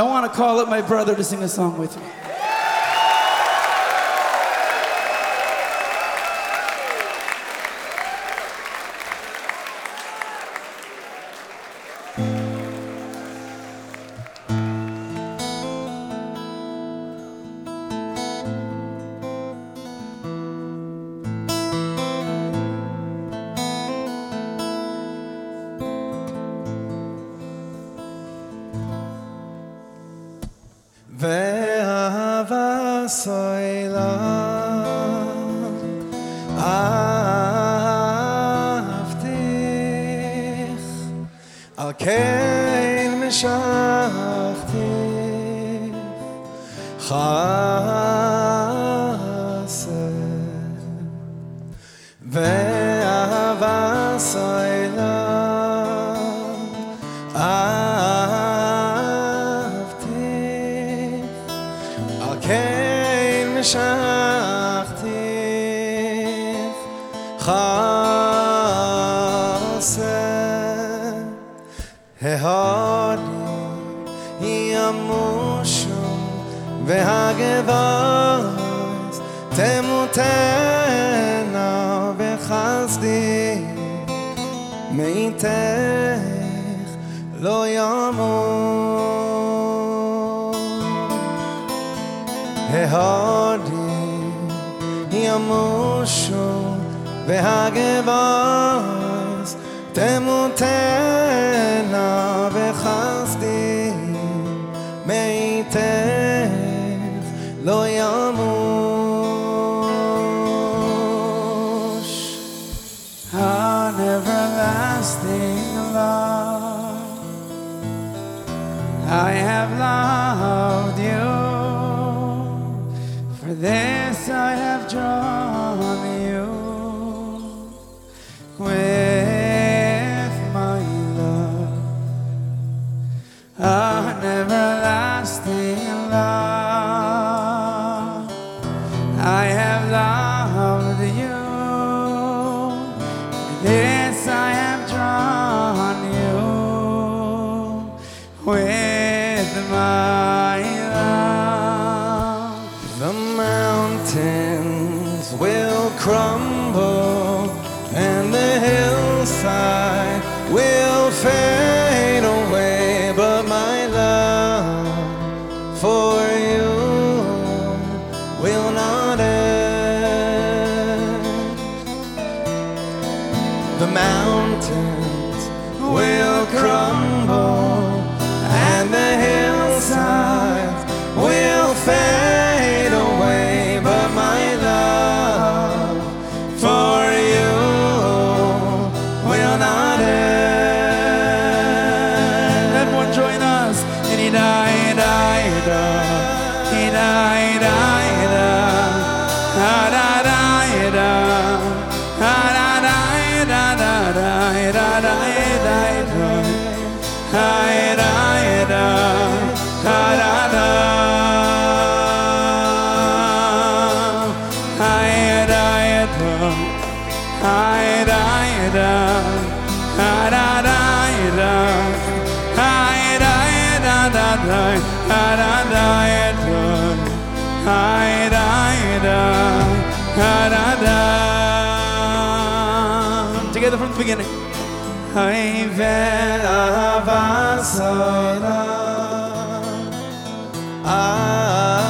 I want to call up my brother to sing a song with me. ואהבה סוילה אהבתיך על כן משכתיך חסד ואהבה He hard I am Ve hagevas gewaz Te mutena Ve chazdi Me Lo yamo. He hard I am Ve hagevas gewaz בחסדי מאיתך לא ימוש An everlasting love. I have loved you. For this I have loved you. This I have drawn you with my love. The mountains will crumble and the hillside will fade away, but my love for you Together from the beginning. Hayvel avasara. Ah.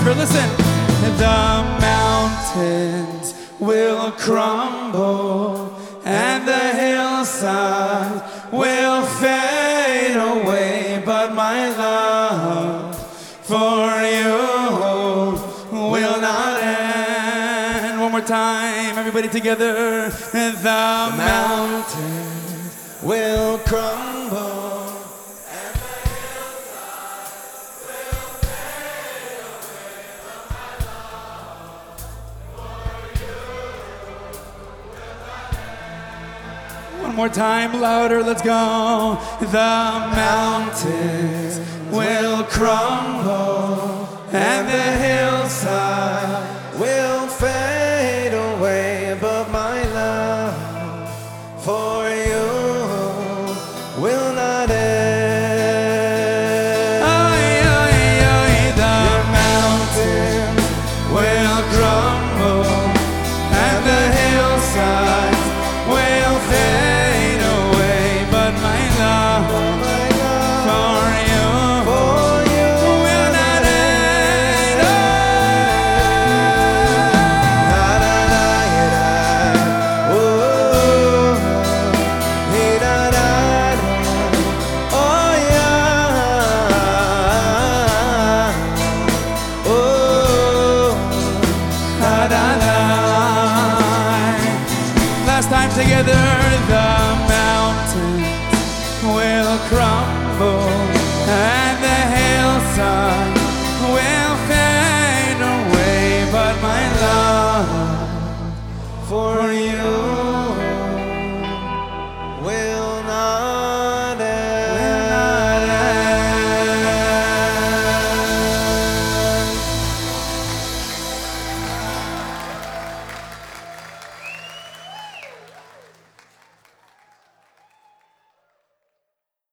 clever. Listen. The mountains will crumble and the hillside will fade away, but my love for you will not end. One more time, everybody together. The mountains will crumble. One more time, louder, let's go. The mountains will crumble and the hillside sun will fade away, but my love for you.